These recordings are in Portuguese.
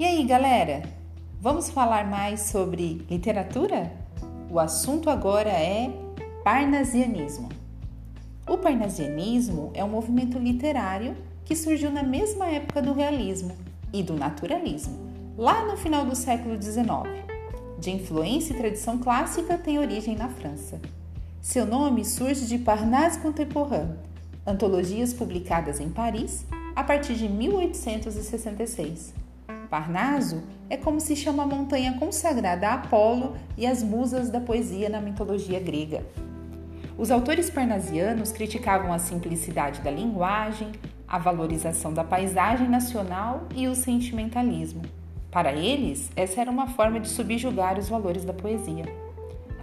E aí, galera? Vamos falar mais sobre literatura? O assunto agora é parnasianismo. O parnasianismo é um movimento literário que surgiu na mesma época do realismo e do naturalismo, lá no final do século XIX. De influência e tradição clássica, tem origem na França. Seu nome surge de Parnasse Contemporain, antologias publicadas em Paris a partir de 1866. Parnaso é como se chama a montanha consagrada a Apolo e as musas da poesia na mitologia grega. Os autores parnasianos criticavam a simplicidade da linguagem, a valorização da paisagem nacional e o sentimentalismo. Para eles, essa era uma forma de subjugar os valores da poesia.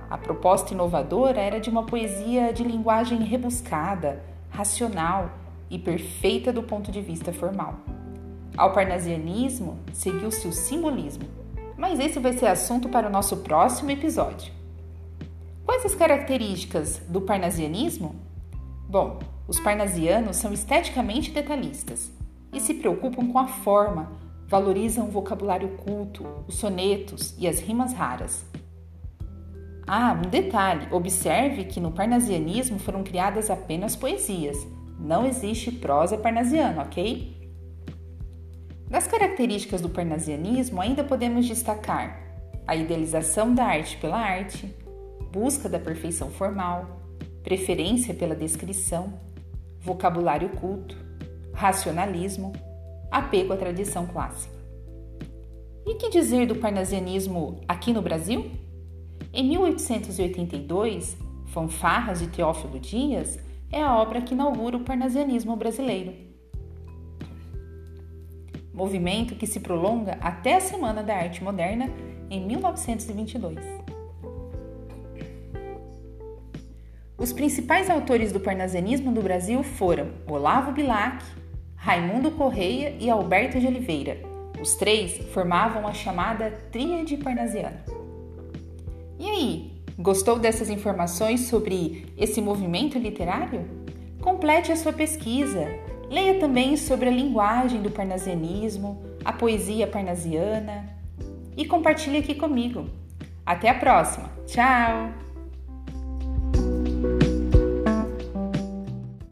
A proposta inovadora era de uma poesia de linguagem rebuscada, racional e perfeita do ponto de vista formal. Ao parnasianismo seguiu-se o simbolismo, mas esse vai ser assunto para o nosso próximo episódio. Quais as características do parnasianismo? Bom, os parnasianos são esteticamente detalhistas e se preocupam com a forma, valorizam o vocabulário culto, os sonetos e as rimas raras. Ah, um detalhe: observe que no parnasianismo foram criadas apenas poesias, não existe prosa parnasiana, ok? Das características do parnasianismo, ainda podemos destacar a idealização da arte pela arte, busca da perfeição formal, preferência pela descrição, vocabulário culto, racionalismo, apego à tradição clássica. E que dizer do parnasianismo aqui no Brasil? Em 1882, Fanfarras de Teófilo Dias é a obra que inaugura o parnasianismo brasileiro movimento que se prolonga até a Semana da Arte Moderna em 1922. Os principais autores do parnasianismo no Brasil foram Olavo Bilac, Raimundo Correia e Alberto de Oliveira. Os três formavam a chamada Tríade Parnasiana. E aí, gostou dessas informações sobre esse movimento literário? Complete a sua pesquisa Leia também sobre a linguagem do parnasianismo, a poesia parnasiana e compartilhe aqui comigo. Até a próxima! Tchau!